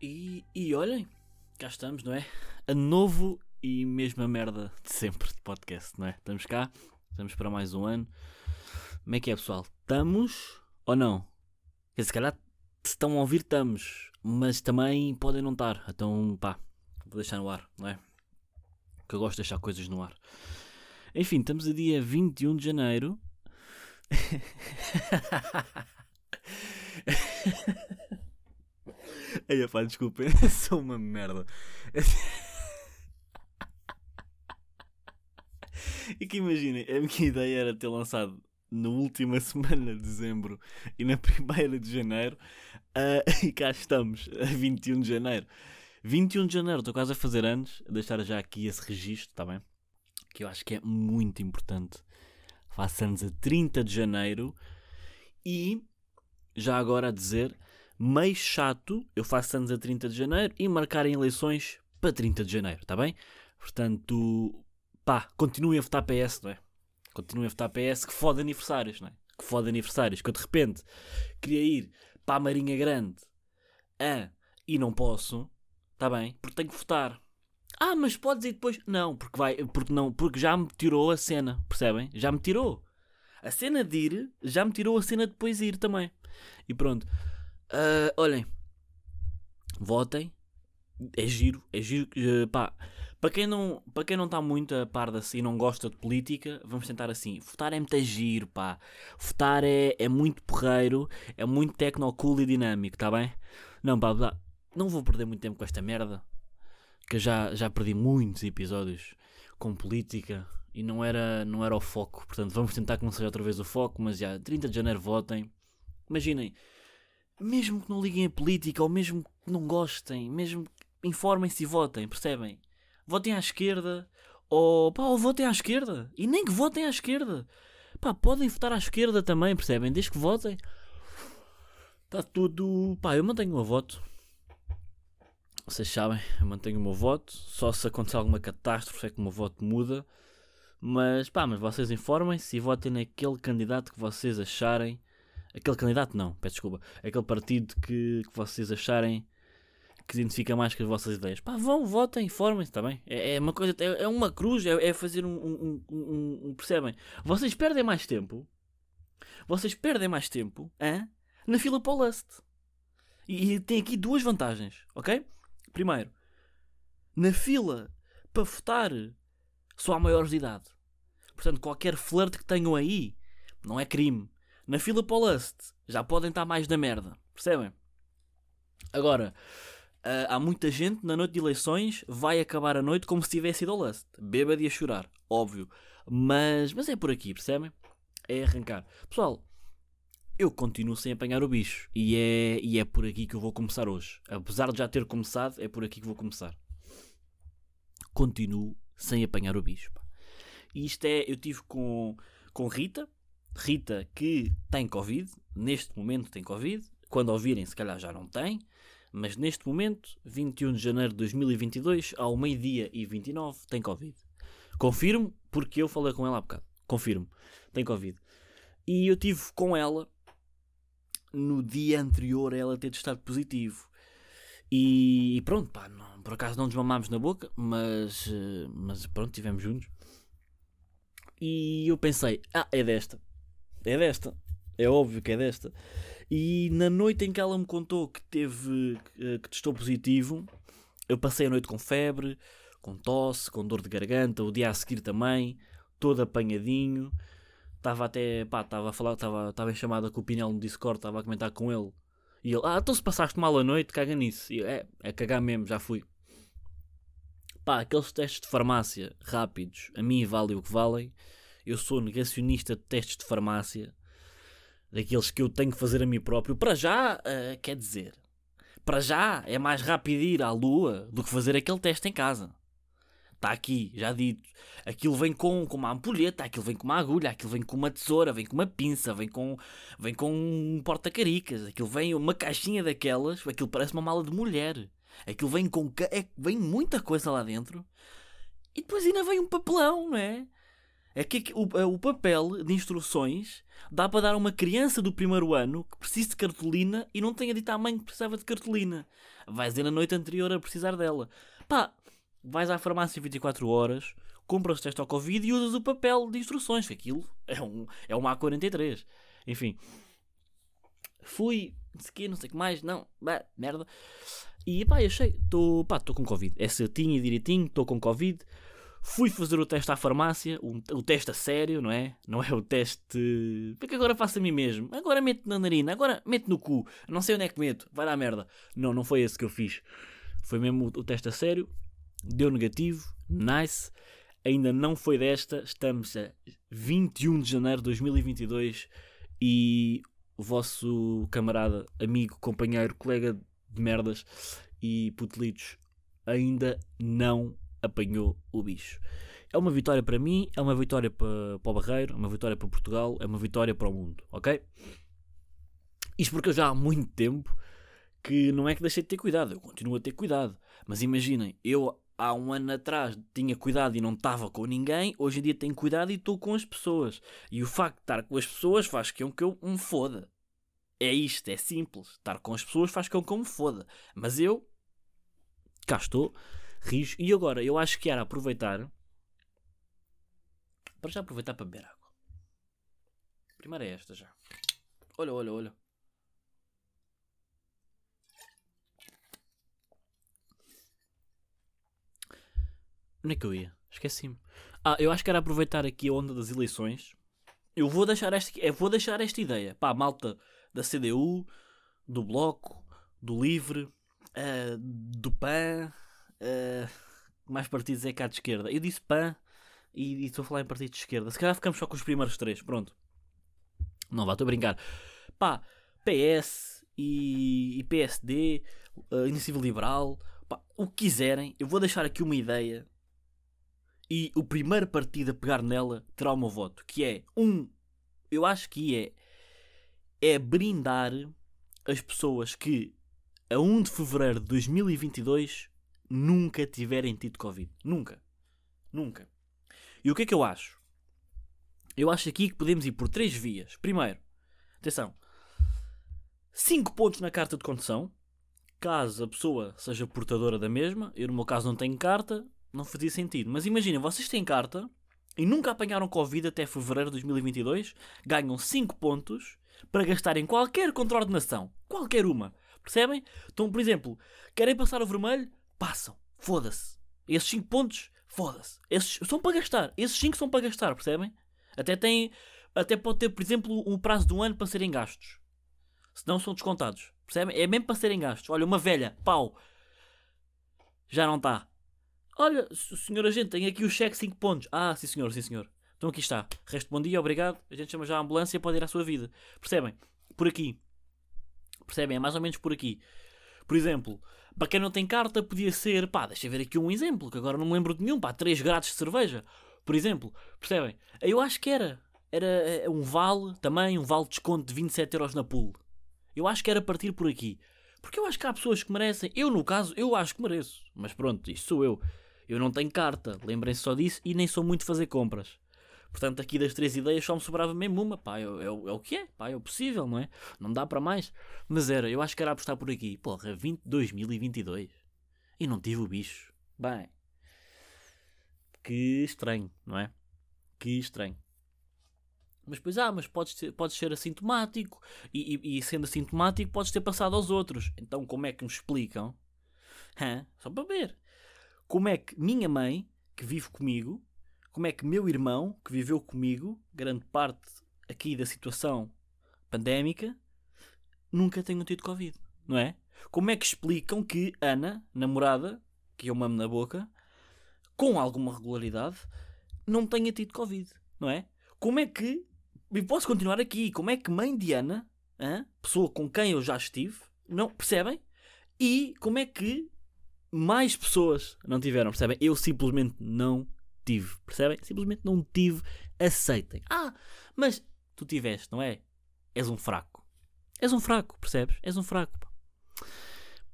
E, e olhem, cá estamos, não é? A novo e mesma merda de sempre de podcast, não é? Estamos cá, estamos para mais um ano. Como é que é, pessoal? Estamos ou não? Quer se calhar se estão a ouvir, estamos, mas também podem não estar. Então, pá, vou deixar no ar, não é? Que eu gosto de deixar coisas no ar. Enfim, estamos a dia 21 de janeiro. Aí, pá, desculpem, sou uma merda. E que imaginem, a minha ideia era ter lançado na última semana de dezembro e na primeira de janeiro, uh, e cá estamos, a 21 de janeiro. 21 de janeiro, estou quase a fazer anos, a deixar já aqui esse registro, está bem? Que eu acho que é muito importante. Faço anos a 30 de janeiro e, já agora a dizer, meio chato, eu faço anos a 30 de janeiro e marcarem eleições para 30 de janeiro, está bem? Portanto, pá, continuem a votar PS, não é? Continuem a votar PS, que foda aniversários, não é? Que foda aniversários, que eu de repente queria ir para a Marinha Grande a, e não posso, está bem? Porque tenho que votar. Ah, mas podes ir depois? Não, porque vai, porque não, porque já me tirou a cena, percebem? Já me tirou. A cena de ir já me tirou a cena de depois ir também. E pronto. Uh, olhem, votem. É giro, é giro. Uh, pá, para quem não para quem não está muito a par da e não gosta de política, vamos tentar assim. Votar é muito giro, pá. Votar é, é muito porreiro, é muito tecno-cool e dinâmico, tá bem? Não, pá, não vou perder muito tempo com esta merda. Que eu já, já perdi muitos episódios com política e não era, não era o foco. Portanto, vamos tentar começar outra vez o foco, mas já, 30 de janeiro votem. Imaginem, mesmo que não liguem a política, ou mesmo que não gostem, mesmo informem-se e votem, percebem? Votem à esquerda, ou pá, ou votem à esquerda, e nem que votem à esquerda, pá, podem votar à esquerda também, percebem? Desde que votem, está tudo, pá, eu mantenho o meu voto. Vocês sabem, eu mantenho o meu voto. Só se acontecer alguma catástrofe é que o meu voto muda. Mas pá, mas vocês informem-se e votem naquele candidato que vocês acharem Aquele candidato não, peço desculpa. Aquele partido que, que vocês acharem que identifica mais com as vossas ideias. Pá, vão, votem, informem-se, está bem? É, é, uma coisa, é, é uma cruz, é, é fazer um, um, um, um, Percebem? Vocês perdem mais tempo. Vocês perdem mais tempo hein, na fila para o Lust. E, e tem aqui duas vantagens, ok? Primeiro, na fila para votar só há maiores de idade. Portanto, qualquer flerte que tenham aí não é crime. Na fila para o Lust já podem estar mais da merda, percebem? Agora, uh, há muita gente na noite de eleições vai acabar a noite como se tivesse ido ao Lust, bêbado e a chorar, óbvio. Mas, mas é por aqui, percebem? É arrancar. Pessoal, eu continuo sem apanhar o bicho e é, e é por aqui que eu vou começar hoje. Apesar de já ter começado, é por aqui que vou começar. Continuo sem apanhar o bicho. E isto é, eu tive com, com Rita, Rita que tem Covid, neste momento tem Covid, quando ouvirem se calhar já não tem, mas neste momento, 21 de janeiro de 2022, ao meio-dia e 29, tem Covid. Confirmo, porque eu falei com ela há bocado. Confirmo, tem Covid. E eu tive com ela no dia anterior a ela ter testado positivo. E pronto, pá, não, por acaso não nos mamámos na boca, mas, eh, mas pronto, estivemos juntos. E eu pensei, ah, é desta é desta. É óbvio que é desta. E na noite em que ela me contou que teve eh, que testou positivo, eu passei a noite com febre, com tosse, com dor de garganta, o dia a seguir também, todo apanhadinho. Estava até, pá, estava a falar, estava, em chamada com o Pinel no Discord, estava a comentar com ele. E ele, ah, então se passaste mal a noite, caga nisso. E eu, é, é cagar mesmo, já fui. Pá, aqueles testes de farmácia rápidos, a mim valem o que valem eu sou negacionista de testes de farmácia, daqueles que eu tenho que fazer a mim próprio. Para já, uh, quer dizer, para já é mais rápido ir à lua do que fazer aquele teste em casa. Está aqui, já dito. Aquilo vem com, com uma ampulheta, aquilo vem com uma agulha, aquilo vem com uma tesoura, vem com uma pinça, vem com, vem com um porta-caricas, aquilo vem uma caixinha daquelas, aquilo parece uma mala de mulher. Aquilo vem com. É, vem muita coisa lá dentro. E depois ainda vem um papelão, não é? É que o, o papel de instruções dá para dar a uma criança do primeiro ano que precisa de cartolina e não tenha dito à mãe que precisava de cartolina. Vais dizer na noite anterior a precisar dela. Pá, vais à farmácia 24 horas, compras o teste ao Covid e usas o papel de instruções. Aquilo é um, é um A43. Enfim. Fui, não sei o que, não sei o que mais, não, bah, merda. E pá, achei, estou com Covid. É certinho e direitinho, estou com Covid. Fui fazer o teste à farmácia, o, teste a sério, não é? Não é o teste. Porque agora faço a mim mesmo. Agora meto na narina, agora meto no cu. Não sei onde é que meto, vai dar merda. Não, não foi esse que eu fiz. Foi mesmo o, o teste a sério. Deu negativo, nice. Ainda não foi desta. Estamos a 21 de janeiro de 2022 e o vosso camarada, amigo, companheiro, colega de merdas e putelitos ainda não apanhou o bicho. É uma vitória para mim, é uma vitória para, para o Barreiro, é uma vitória para Portugal, é uma vitória para o mundo, ok? Isto porque eu já há muito tempo que não é que deixei de ter cuidado, eu continuo a ter cuidado. Mas imaginem, eu há um ano atrás tinha cuidado e não estava com ninguém, hoje em dia tenho cuidado e estou com as pessoas. E o facto de estar com as pessoas faz com que eu me foda. É isto, é simples. Estar com as pessoas faz com que eu me foda. Mas eu, cá estou, rios. E agora, eu acho que era aproveitar. Para já aproveitar para beber água. Primeiro é esta já. Olha, olha, olha. Onde é que eu ia? Esqueci-me. Ah, eu acho que era aproveitar aqui a onda das eleições. Eu vou deixar esta, eu vou deixar esta ideia. Pá, malta da CDU, do Bloco, do Livre, uh, do PAN, Uh, mais partidos é cá de esquerda. Eu disse PAN e, estou a falar em partidos de esquerda. Se calhar ficamos só com os primeiros três. Pronto. Não vá, estou a brincar. Pá, PS e, e PSD, uh, Iniciativa Liberal, pá, o que quiserem. Eu vou deixar aqui uma ideia. E o primeiro partido a pegar nela terá o meu voto. Que é um. Eu acho que é. É brindar as pessoas que a 1 de fevereiro de 2022 nunca tiverem tido Covid. Nunca. Nunca. E o que é que eu acho? Eu acho aqui que podemos ir por três vias. Primeiro, atenção, 5 pontos na carta de condução, caso a pessoa seja portadora da mesma. Eu, no meu caso, não tenho carta, não fazia sentido. Mas imaginem, vocês têm carta e nunca apanharam Covid até fevereiro de 2022, ganham 5 pontos para gastar em qualquer contraordenação. Qualquer uma. Percebem? Então, por exemplo, querem passar o vermelho? Passam. Foda-se. Esses 5 pontos, foda-se. Esses são para gastar. Esses 5 são para gastar, percebem? Até tem. Até pode ter, por exemplo, um prazo de um ano para serem gastos. Senão são descontados. Percebem? É mesmo para serem gastos. Olha, uma velha, pau. Já não está. Olha, senhor agente, tem aqui o cheque 5 pontos. Ah, sim senhor, sim senhor. Então aqui está. Resto bom dia, obrigado. A gente chama já a ambulância e pode ir à sua vida. Percebem? Por aqui. Percebem? É mais ou menos por aqui. Por exemplo, para quem não tem carta, podia ser, pá, deixa eu ver aqui um exemplo, que agora não me lembro de nenhum, pá, 3 grátis de cerveja, por exemplo, percebem? Eu acho que era, era eh, um vale, também um vale de desconto de 27 euros na pool. Eu acho que era partir por aqui. Porque eu acho que há pessoas que merecem. Eu, no caso, eu acho que mereço. Mas pronto, isto sou eu. Eu não tenho carta, lembrem-se só disso, e nem sou muito fazer compras. Portanto, aqui das três ideias só me sobrava mesmo uma. Pá, é, é, é o que é, pá, é o possível, não é? Não dá para mais. Mas era, eu acho que era apostar por aqui. Porra, 20, 2022. E não tive o bicho. Bem. Que estranho, não é? Que estranho. Mas pois, ah, mas podes ser, podes ser assintomático e, e, e, sendo assintomático podes ter passado aos outros. Então como é que me explicam? Hã? Só para ver. Como é que minha mãe, que vive comigo, como é que meu irmão, que viveu comigo grande parte aqui da situação pandémica, nunca tenham tido Covid, não é? Como é que explicam que Ana, namorada, que eu mamo na boca, com alguma regularidade, não tenha tido Covid, não é? Como é que. E posso continuar aqui. Como é que mãe de Ana, hein, pessoa com quem eu já estive, não. Percebem? E como é que mais pessoas não tiveram, percebem? Eu simplesmente não tive, percebem? Simplesmente não tive, aceitem. Ah, mas tu tiveste, não é? És um fraco. És um fraco, percebes? És um fraco, pá.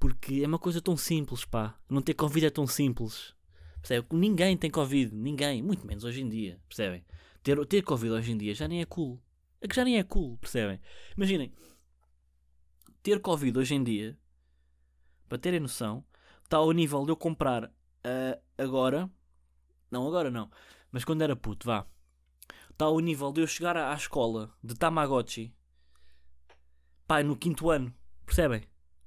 Porque é uma coisa tão simples, pá. Não ter Covid é tão simples. Percebe? Ninguém tem Covid, ninguém, muito menos hoje em dia, percebem? Ter, ter Covid hoje em dia já nem é cool. É que já nem é cool, percebem? Imaginem, ter Covid hoje em dia, para terem noção, está ao nível de eu comprar uh, agora, não agora não, mas quando era puto, vá, está ao nível de eu chegar à, escola de Tamagotchi, pai, no quinto ano, percebem?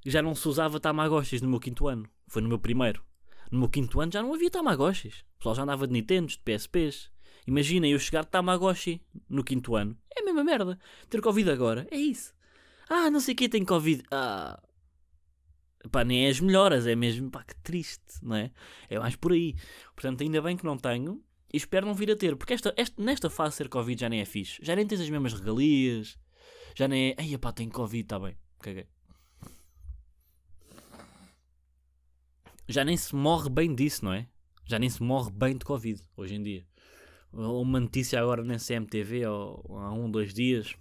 Já não se usava Tamagotchis no meu quinto ano, foi no meu primeiro. No meu quinto ano já não havia Tamagotchis. O pessoal já andava de Nintendos, de PSPs. Imaginem eu chegar de Tamagotchi no quinto ano. É a mesma merda. Ter Covid agora. É isso. Ah, não sei quem tem Covid. Ah. Pá, nem é as melhoras. É mesmo, pá, que triste, não é? É mais por aí. Portanto, ainda bem que não tenho. E espero não vir a ter. Porque esta, esta, nesta fase ser Covid já nem é fixe. Já nem tens as mesmas regalias. Já nem é. Ai, pá, tenho Covid, está bem. Caguei. Já nem se morre bem disso, não é? Já nem se morre bem de Covid hoje em dia uma notícia agora na CMTV ou, há um, dois dias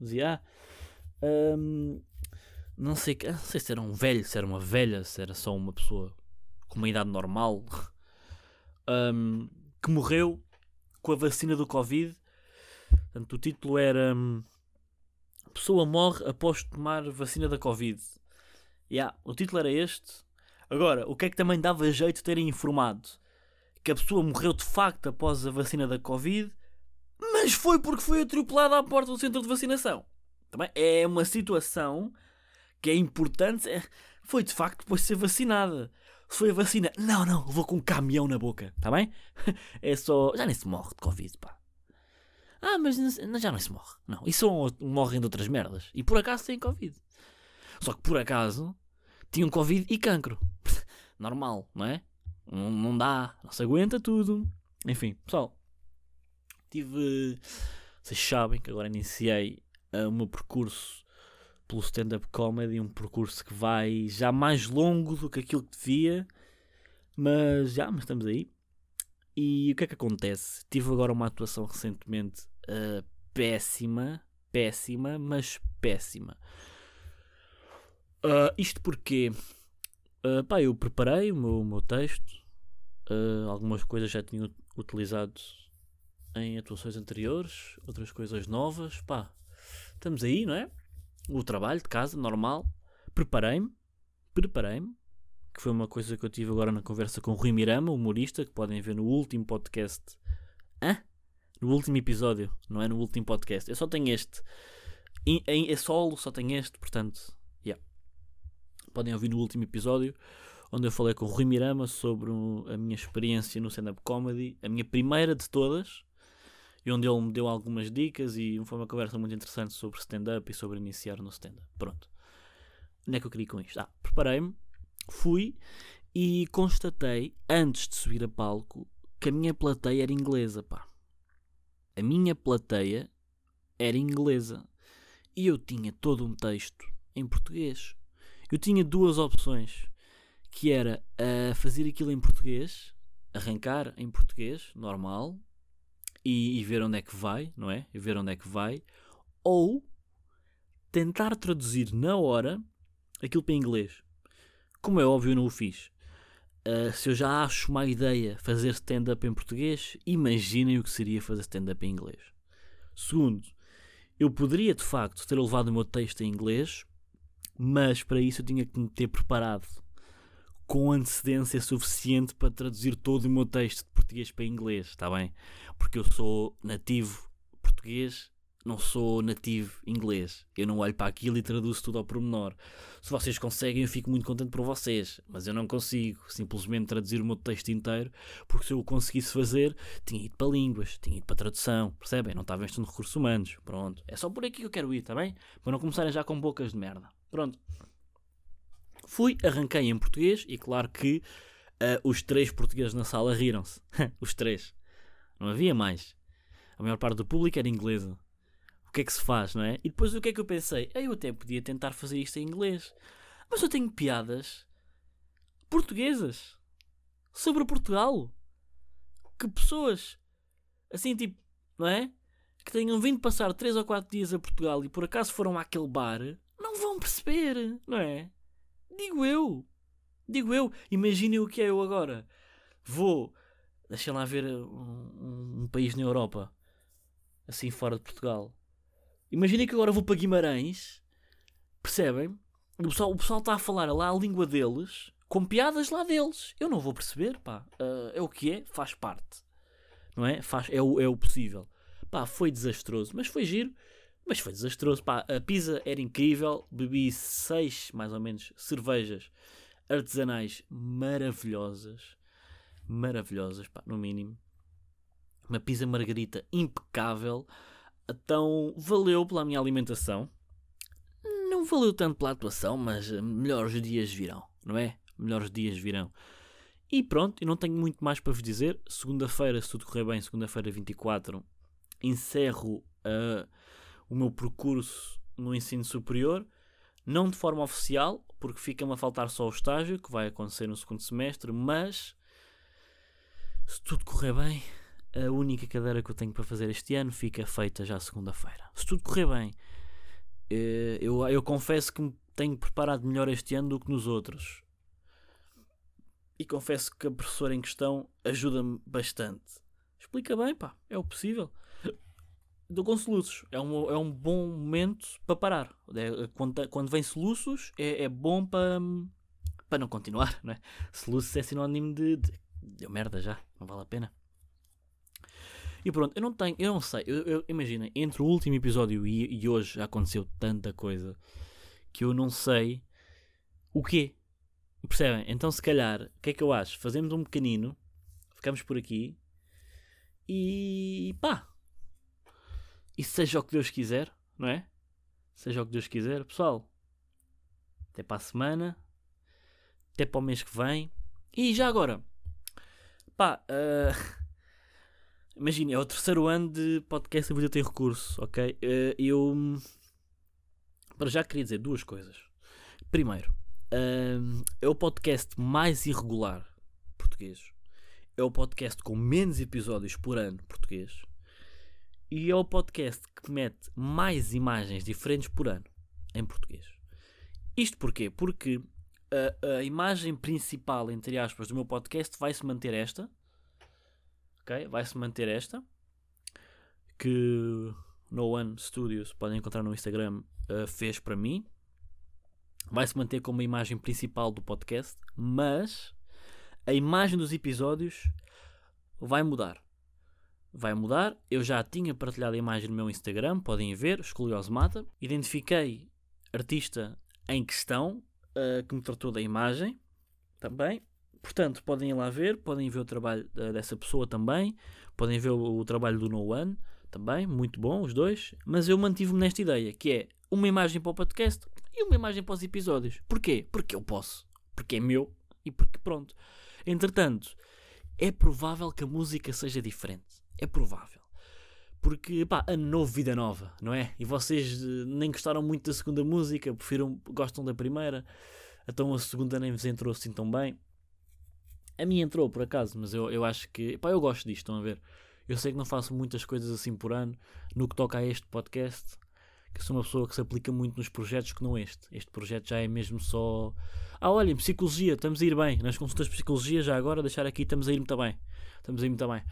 dizia ah, um, não sei não sei se era um velho, se era uma velha, se era só uma pessoa com uma idade normal um, que morreu com a vacina do Covid. Portanto, o título era um, Pessoa morre após tomar vacina da Covid. Yeah, o título era este. Agora, o que é que também dava jeito de terem informado? que a pessoa morreu de facto após a vacina da Covid, mas foi porque foi atropelada à porta do centro de vacinação. Também é uma situação que é importante. É, foi de facto depois de ser vacinada. Se foi a vacina, não, não, vou com um caminhão na boca, está bem? É só. Já nem se morre de Covid, pá. Ah, mas já não se morre. Não, isso morrem de outras merdas. E por acaso têm Covid. Só que por acaso tinham Covid e cancro. Normal, não é? Não, não dá, não se aguenta tudo. Enfim, pessoal, tive. Vocês sabem que agora iniciei uh, o meu percurso pelo stand-up comedy, um percurso que vai já mais longo do que aquilo que devia, mas já, mas estamos aí. E o que é que acontece? Tive agora uma atuação recentemente uh, péssima, péssima, mas péssima. Uh, isto porque Uh, pá, eu preparei o meu, o meu texto, uh, algumas coisas já tinha utilizado em atuações anteriores, outras coisas novas, pá, estamos aí, não é? O trabalho de casa, normal. Preparei-me, preparei-me, que foi uma coisa que eu tive agora na conversa com o Rui Mirama, humorista, que podem ver no último podcast. Hã? No último episódio, não é no último podcast. Eu só tenho este. Em, em, é solo, só tenho este, portanto, podem ouvir no último episódio, onde eu falei com o Rui Mirama sobre a minha experiência no stand-up comedy, a minha primeira de todas, e onde ele me deu algumas dicas e foi uma conversa muito interessante sobre stand-up e sobre iniciar no stand-up. Pronto. Onde é que eu queria com isto? Ah, preparei-me, fui e constatei, antes de subir a palco, que a minha plateia era inglesa, pá. A minha plateia era inglesa. E eu tinha todo um texto em português eu tinha duas opções, que era uh, fazer aquilo em português, arrancar em português, normal, e, e, ver onde é que vai, não é? E ver onde é que vai, ou tentar traduzir na hora aquilo para inglês. Como é óbvio, eu não o fiz. Uh, se eu já acho uma ideia fazer stand-up em português, imaginem o que seria fazer stand-up em inglês. Segundo, eu poderia de facto ter levado o meu texto em inglês mas para isso eu tinha que me ter preparado com antecedência suficiente para traduzir todo o meu texto de português para inglês, está bem? Porque eu sou nativo português, não sou nativo inglês. Eu não olho para aquilo e traduzo tudo ao pormenor. Se vocês conseguem, eu fico muito contente por vocês, mas eu não consigo simplesmente traduzir o meu texto inteiro, porque se eu o conseguisse fazer, tinha ido para línguas, tinha ido para tradução, percebem? Não estava investindo recursos humanos. Pronto, é só por aqui que eu quero ir, está bem? Para não começarem já com bocas de merda. Pronto. Fui, arranquei em português e claro que uh, os três portugueses na sala riram-se. os três. Não havia mais. A maior parte do público era inglesa. O que é que se faz, não é? E depois o que é que eu pensei? Eu até podia tentar fazer isto em inglês. Mas eu tenho piadas portuguesas sobre Portugal. Que pessoas assim tipo, não é? Que tenham vindo passar 3 ou 4 dias a Portugal e por acaso foram àquele bar não vão perceber, não é? Digo eu. Digo eu. Imaginem o que é eu agora. Vou, deixem lá ver um, um, país na Europa. assim fora de Portugal. Imaginem que agora vou para Guimarães, percebem? O pessoal, o pessoal está a falar lá a língua deles, com piadas lá deles. Eu não vou perceber, pá. Uh, é o que é, faz parte. Não é? Faz, é, o, é o possível. Pá, foi desastroso, mas foi giro. Mas foi desastroso, pá. A pizza era incrível. Bebi seis, mais ou menos, cervejas artesanais maravilhosas. Maravilhosas, pá, no mínimo. Uma pizza margarita impecável. Então, valeu pela minha alimentação. Não valeu tanto pela atuação, mas melhores dias virão, não é? Melhores dias virão. E pronto, eu não tenho muito mais para vos dizer. Segunda-feira, se tudo correr bem, segunda-feira 24, encerro uh, o meu percurso no ensino superior. Não de forma oficial, porque fica-me a faltar só o estágio, que vai acontecer no segundo semestre, mas se tudo correr bem, a única cadeira que eu tenho para fazer este ano fica feita já segunda-feira. Se tudo correr bem, eh, eu, eu confesso que tenho preparado melhor este ano do que nos outros. E confesso que a professora em questão ajuda-me bastante. Explica bem, pá, é o possível. Dou com soluços. É um, é um bom momento para parar. É, quando, quando vem soluços, é, é bom para, para não continuar, não é? Soluços é sinónimo de, de deu merda já, não vale a pena. E pronto, eu não tenho, eu não sei, eu, eu imagina, entre o último episódio e, e, hoje já aconteceu tanta coisa que eu não sei o quê. Percebem? Então se calhar, o que é que eu acho? Fazemos um pequenino, ficamos por aqui e pá. E seja o que Deus quiser, não é? Seja o que Deus quiser, pessoal. Até para a semana, até para o mês que vem. E já agora, pá, uh, Imagina, é o terceiro ano de podcast a vida tem recurso, ok? Uh, eu. Para já queria dizer duas coisas. Primeiro, uh, é o podcast mais irregular português. É o podcast com menos episódios por ano português. E é o podcast que mete mais imagens diferentes por ano em português. Isto porquê? Porque a, a imagem principal, entre aspas, do meu podcast vai se manter esta ok? Vai-se manter esta, que No One Studios, podem encontrar no Instagram, uh, fez para mim. Vai-se manter como a imagem principal do podcast, mas a imagem dos episódios vai mudar. Vai mudar. Eu já tinha partilhado a imagem no meu Instagram, podem ver, Escoliose Mata. Identifiquei artista em questão uh, que me tratou da imagem também. Portanto, podem ir lá ver, podem ver o trabalho uh, dessa pessoa também, podem ver o, o, trabalho do No One também, muito bom, os dois. Mas eu mantive-me nesta ideia, que é uma imagem para o podcast e uma imagem para os episódios. Porquê? Porque eu posso, porque é meu e porque pronto. Entretanto, é provável que a música seja diferente. É provável. Porque, pá, ano novo, vida nova, não é? E vocês uh, nem gostaram muito da segunda música, prefiram, gostam da primeira, então a segunda nem vos entrou assim tão bem. A minha entrou por acaso, mas eu, eu acho que. Pá, eu gosto disto, estão a ver? Eu sei que não faço muitas coisas assim por ano no que toca a este podcast, que sou uma pessoa que se aplica muito nos projetos que não este. Este projeto já é mesmo só. Ah, olhem, psicologia, estamos a ir bem. Nas consultas de psicologia, já agora, deixar aqui, estamos a ir muito bem. Estamos a ir muito bem.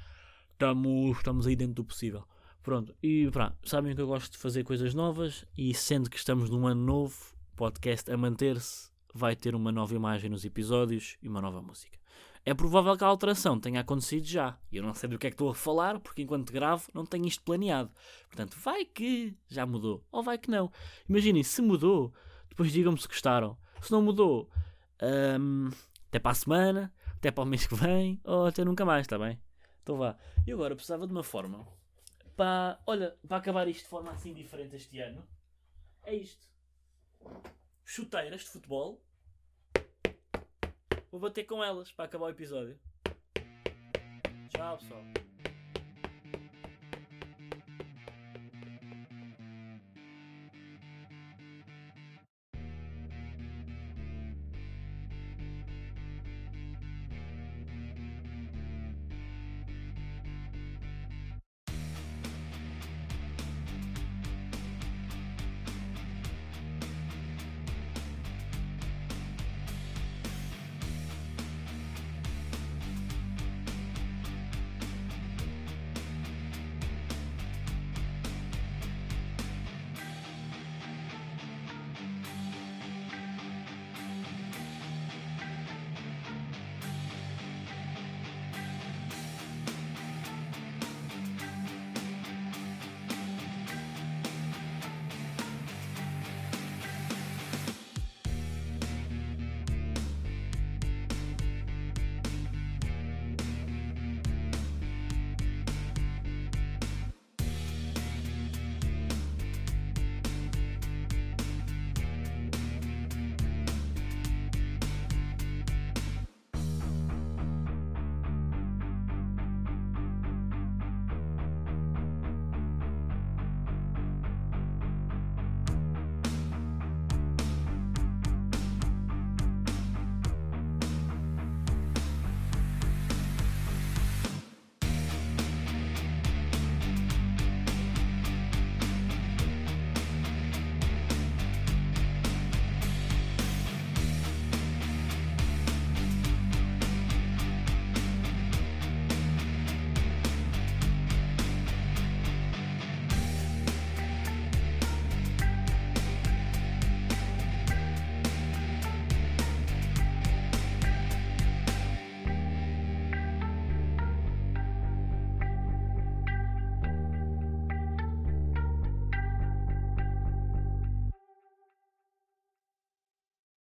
Estamos, estamos aí dentro do possível. Pronto, e pronto, sabem que eu gosto de fazer coisas novas e sendo que estamos num ano novo, podcast a manter-se, vai ter uma nova imagem nos episódios e uma nova música é provável que a alteração tenha acontecido já. E eu não sei do que é que estou a falar, porque enquanto gravo não tenho isto planeado. Portanto, vai que já mudou, ou vai que não. Imaginem, se mudou, depois digam-me se gostaram. Se não mudou, um, até para a semana, até para o mês que vem, ou até nunca mais, está bem? Então vá. E agora precisava de uma forma para, olha, para acabar isto de forma assim diferente este ano. É isto. Chuteiras de futebol Vou bater com elas para acabar o episódio. Tchau, pessoal.